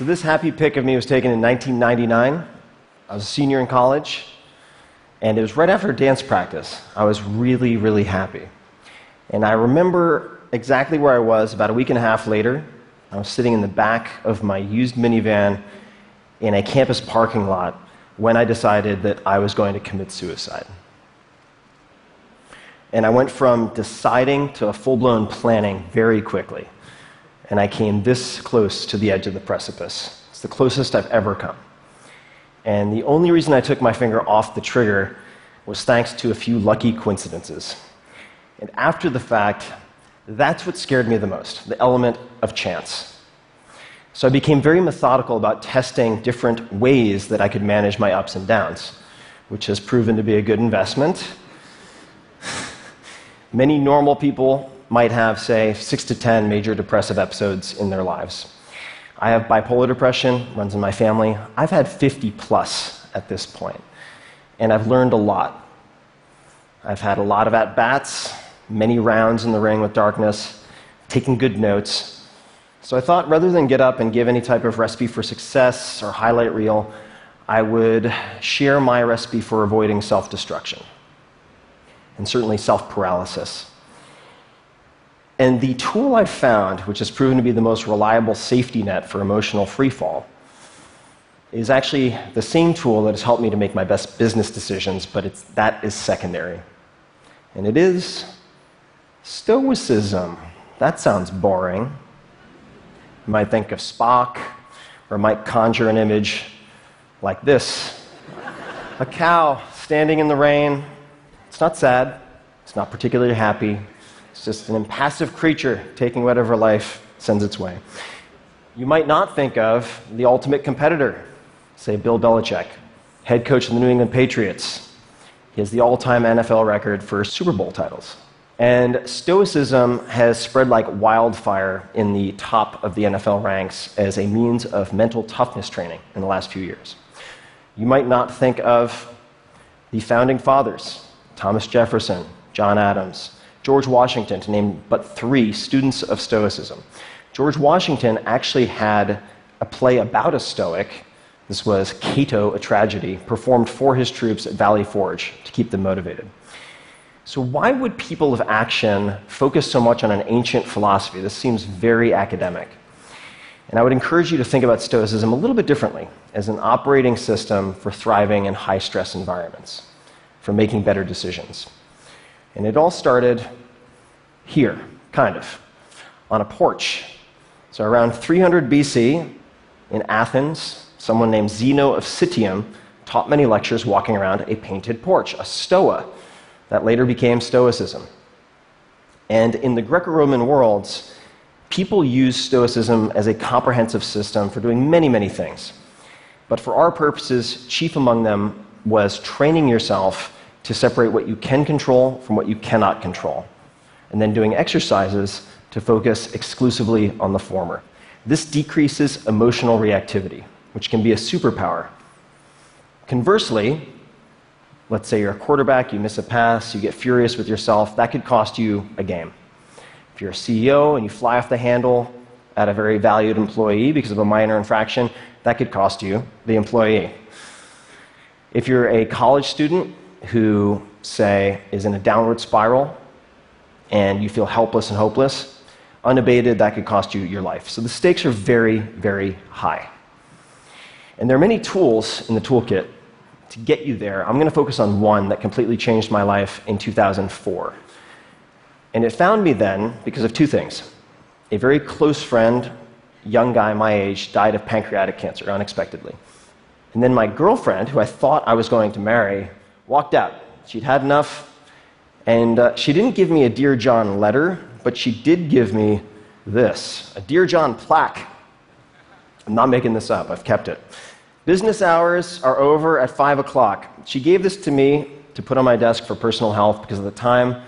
So, this happy pic of me was taken in 1999. I was a senior in college, and it was right after dance practice. I was really, really happy. And I remember exactly where I was about a week and a half later. I was sitting in the back of my used minivan in a campus parking lot when I decided that I was going to commit suicide. And I went from deciding to a full blown planning very quickly. And I came this close to the edge of the precipice. It's the closest I've ever come. And the only reason I took my finger off the trigger was thanks to a few lucky coincidences. And after the fact, that's what scared me the most the element of chance. So I became very methodical about testing different ways that I could manage my ups and downs, which has proven to be a good investment. Many normal people might have, say, six to 10 major depressive episodes in their lives. I have bipolar depression, runs in my family. I've had 50 plus at this point, and I've learned a lot. I've had a lot of at bats, many rounds in the ring with darkness, taking good notes. So I thought rather than get up and give any type of recipe for success or highlight reel, I would share my recipe for avoiding self destruction and certainly self paralysis. And the tool I've found, which has proven to be the most reliable safety net for emotional freefall, is actually the same tool that has helped me to make my best business decisions, but that is secondary. And it is Stoicism. That sounds boring. You might think of Spock, or might conjure an image like this a cow standing in the rain. It's not sad, it's not particularly happy. It's just an impassive creature taking whatever life sends its way. You might not think of the ultimate competitor, say Bill Belichick, head coach of the New England Patriots. He has the all time NFL record for Super Bowl titles. And Stoicism has spread like wildfire in the top of the NFL ranks as a means of mental toughness training in the last few years. You might not think of the founding fathers Thomas Jefferson, John Adams, George Washington, to name but three students of Stoicism. George Washington actually had a play about a Stoic. This was Cato, a tragedy, performed for his troops at Valley Forge to keep them motivated. So, why would people of action focus so much on an ancient philosophy? This seems very academic. And I would encourage you to think about Stoicism a little bit differently as an operating system for thriving in high stress environments, for making better decisions. And it all started here, kind of, on a porch. So, around 300 BC in Athens, someone named Zeno of Citium taught many lectures walking around a painted porch, a stoa that later became Stoicism. And in the Greco Roman worlds, people used Stoicism as a comprehensive system for doing many, many things. But for our purposes, chief among them was training yourself to separate what you can control from what you cannot control, and then doing exercises to focus exclusively on the former. This decreases emotional reactivity, which can be a superpower. Conversely, Let's say you're a quarterback, you miss a pass, you get furious with yourself, that could cost you a game. If you're a CEO and you fly off the handle at a very valued employee because of a minor infraction, that could cost you the employee. If you're a college student who, say, is in a downward spiral and you feel helpless and hopeless, unabated, that could cost you your life. So the stakes are very, very high. And there are many tools in the toolkit to get you there, I'm going to focus on one that completely changed my life in 2004. And it found me then because of two things. A very close friend, young guy my age, died of pancreatic cancer unexpectedly. And then my girlfriend, who I thought I was going to marry, walked out. She'd had enough. And uh, she didn't give me a Dear John letter, but she did give me this a Dear John plaque. I'm not making this up, I've kept it. Business hours are over at 5 o'clock. She gave this to me to put on my desk for personal health because at the time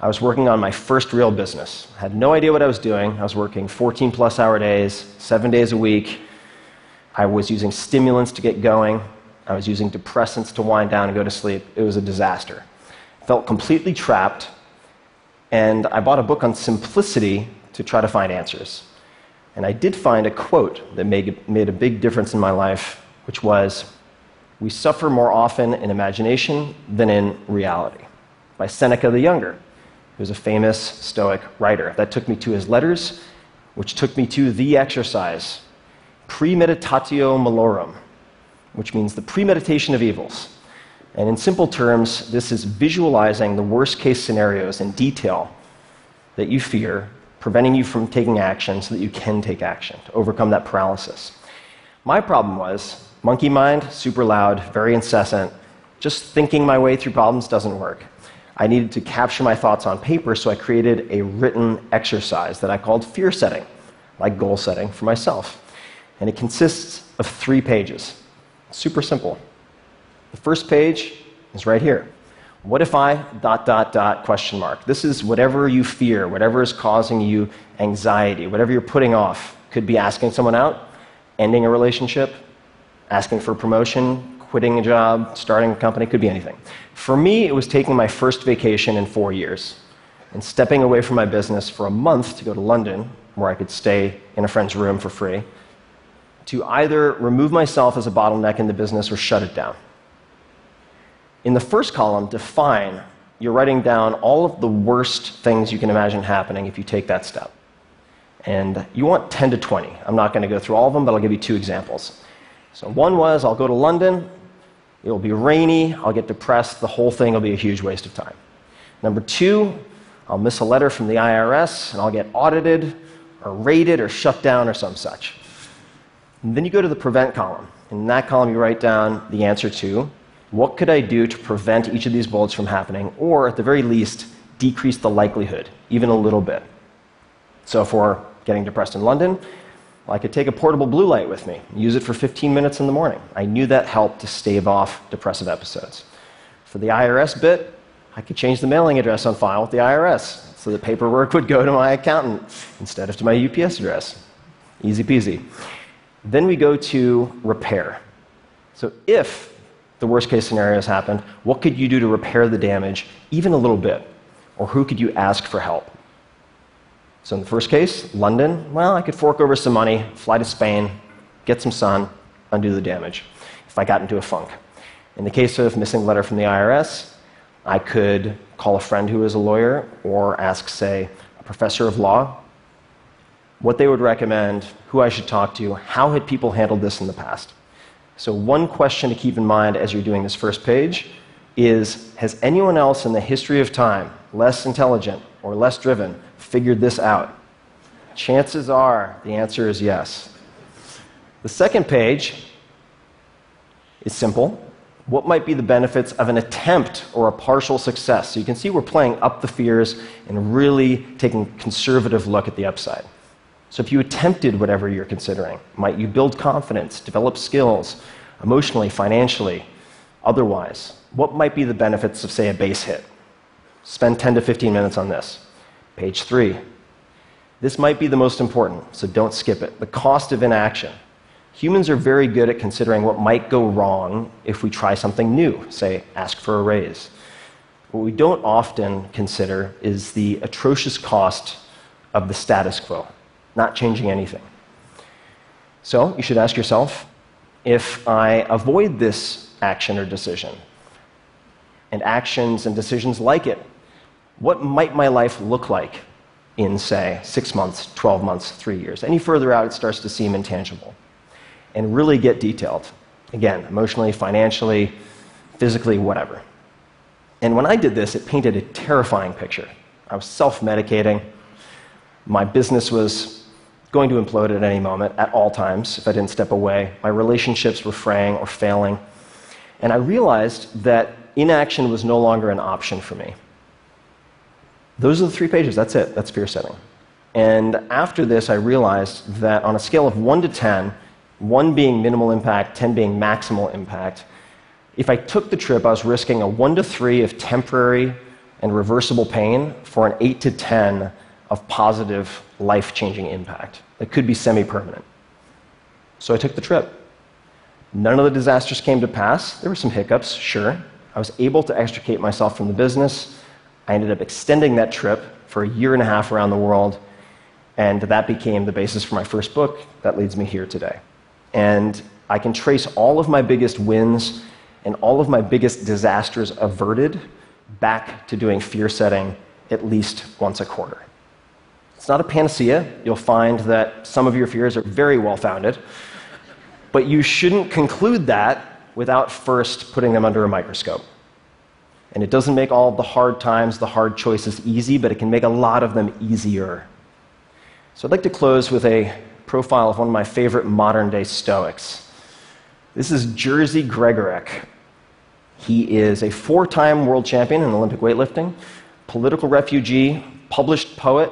I was working on my first real business. I had no idea what I was doing. I was working 14 plus hour days, seven days a week. I was using stimulants to get going. I was using depressants to wind down and go to sleep. It was a disaster. Felt completely trapped, and I bought a book on simplicity to try to find answers. And I did find a quote that made, made a big difference in my life, which was We suffer more often in imagination than in reality, by Seneca the Younger, who's a famous Stoic writer. That took me to his letters, which took me to the exercise, premeditatio malorum, which means the premeditation of evils. And in simple terms, this is visualizing the worst case scenarios in detail that you fear, preventing you from taking action so that you can take action to overcome that paralysis. My problem was monkey mind, super loud, very incessant. Just thinking my way through problems doesn't work. I needed to capture my thoughts on paper, so I created a written exercise that I called fear setting, like goal setting for myself. And it consists of three pages. Super simple. The first page is right here. What if I dot dot dot question mark? This is whatever you fear, whatever is causing you anxiety, whatever you're putting off. Could be asking someone out, ending a relationship, asking for promotion, quitting a job, starting a company, could be anything. For me, it was taking my first vacation in four years and stepping away from my business for a month to go to London, where I could stay in a friend's room for free, to either remove myself as a bottleneck in the business or shut it down. In the first column, define, you're writing down all of the worst things you can imagine happening if you take that step. And you want 10 to 20. I'm not going to go through all of them, but I'll give you two examples. So, one was I'll go to London, it'll be rainy, I'll get depressed, the whole thing will be a huge waste of time. Number two, I'll miss a letter from the IRS and I'll get audited or raided or shut down or some such. And then you go to the prevent column. In that column, you write down the answer to what could I do to prevent each of these bullets from happening, or at the very least, decrease the likelihood, even a little bit? So, for getting depressed in London, I could take a portable blue light with me, use it for 15 minutes in the morning. I knew that helped to stave off depressive episodes. For the IRS bit, I could change the mailing address on file with the IRS so the paperwork would go to my accountant instead of to my UPS address. Easy peasy. Then we go to repair. So, if the worst case scenario has happened. What could you do to repair the damage, even a little bit? Or who could you ask for help? So, in the first case, London, well, I could fork over some money, fly to Spain, get some sun, undo the damage if I got into a funk. In the case of missing letter from the IRS, I could call a friend who is a lawyer or ask, say, a professor of law what they would recommend, who I should talk to, how had people handled this in the past. So, one question to keep in mind as you're doing this first page is Has anyone else in the history of time, less intelligent or less driven, figured this out? Chances are the answer is yes. The second page is simple. What might be the benefits of an attempt or a partial success? So you can see we're playing up the fears and really taking a conservative look at the upside. So, if you attempted whatever you're considering, might you build confidence, develop skills, emotionally, financially, otherwise? What might be the benefits of, say, a base hit? Spend 10 to 15 minutes on this. Page three. This might be the most important, so don't skip it. The cost of inaction. Humans are very good at considering what might go wrong if we try something new, say, ask for a raise. What we don't often consider is the atrocious cost of the status quo not changing anything. So you should ask yourself if I avoid this action or decision, and actions and decisions like it, what might my life look like in, say, six months, 12 months, three years? Any further out, it starts to seem intangible. And really get detailed. Again, emotionally, financially, physically, whatever. And when I did this, it painted a terrifying picture. I was self medicating. My business was going to implode at any moment, at all times, if I didn't step away. My relationships were fraying or failing. And I realized that inaction was no longer an option for me. Those are the three pages. That's it. That's fear setting. And after this, I realized that on a scale of 1 to 10, 1 being minimal impact, 10 being maximal impact, if I took the trip, I was risking a 1 to 3 of temporary and reversible pain for an 8 to 10 of positive, life changing impact that could be semi permanent. So I took the trip. None of the disasters came to pass. There were some hiccups, sure. I was able to extricate myself from the business. I ended up extending that trip for a year and a half around the world. And that became the basis for my first book that leads me here today. And I can trace all of my biggest wins and all of my biggest disasters averted back to doing fear setting at least once a quarter. It's not a panacea. You'll find that some of your fears are very well founded, but you shouldn't conclude that without first putting them under a microscope. And it doesn't make all the hard times, the hard choices easy, but it can make a lot of them easier. So I'd like to close with a profile of one of my favorite modern day Stoics. This is Jerzy Gregorek. He is a four time world champion in Olympic weightlifting, political refugee, published poet,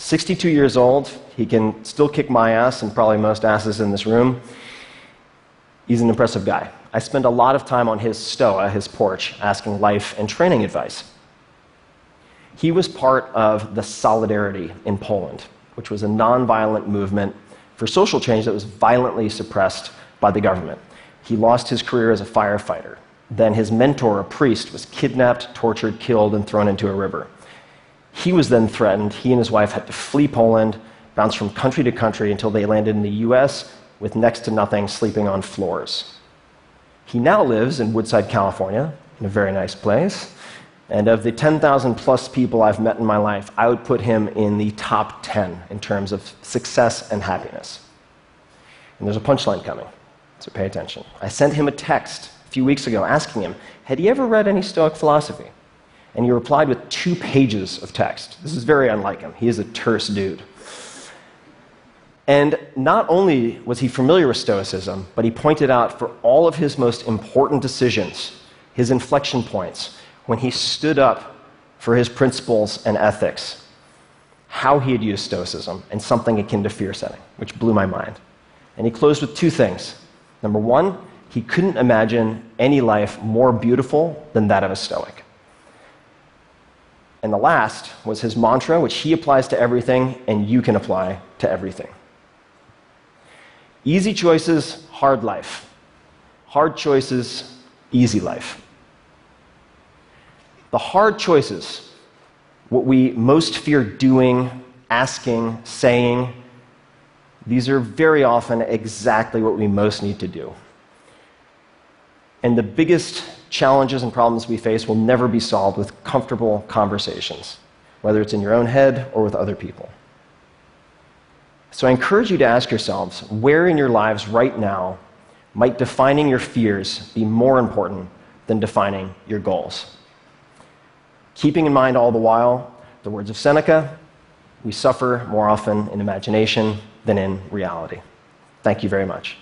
62 years old. He can still kick my ass and probably most asses in this room. He's an impressive guy. I spend a lot of time on his stoa, his porch, asking life and training advice. He was part of the Solidarity in Poland, which was a nonviolent movement for social change that was violently suppressed by the government. He lost his career as a firefighter. Then his mentor, a priest, was kidnapped, tortured, killed, and thrown into a river. He was then threatened. He and his wife had to flee Poland, bounce from country to country until they landed in the US with next to nothing, sleeping on floors. He now lives in Woodside, California, in a very nice place. And of the 10,000 plus people I've met in my life, I would put him in the top 10 in terms of success and happiness. And there's a punchline coming, so pay attention. I sent him a text a few weeks ago asking him, had he ever read any Stoic philosophy? And he replied with two pages of text. This is very unlike him. He is a terse dude. And not only was he familiar with Stoicism, but he pointed out for all of his most important decisions, his inflection points, when he stood up for his principles and ethics, how he had used Stoicism and something akin to fear setting, which blew my mind. And he closed with two things. Number one, he couldn't imagine any life more beautiful than that of a Stoic. And the last was his mantra, which he applies to everything and you can apply to everything. Easy choices, hard life. Hard choices, easy life. The hard choices, what we most fear doing, asking, saying, these are very often exactly what we most need to do. And the biggest challenges and problems we face will never be solved with comfortable conversations, whether it's in your own head or with other people. So I encourage you to ask yourselves where in your lives right now might defining your fears be more important than defining your goals? Keeping in mind all the while the words of Seneca we suffer more often in imagination than in reality. Thank you very much.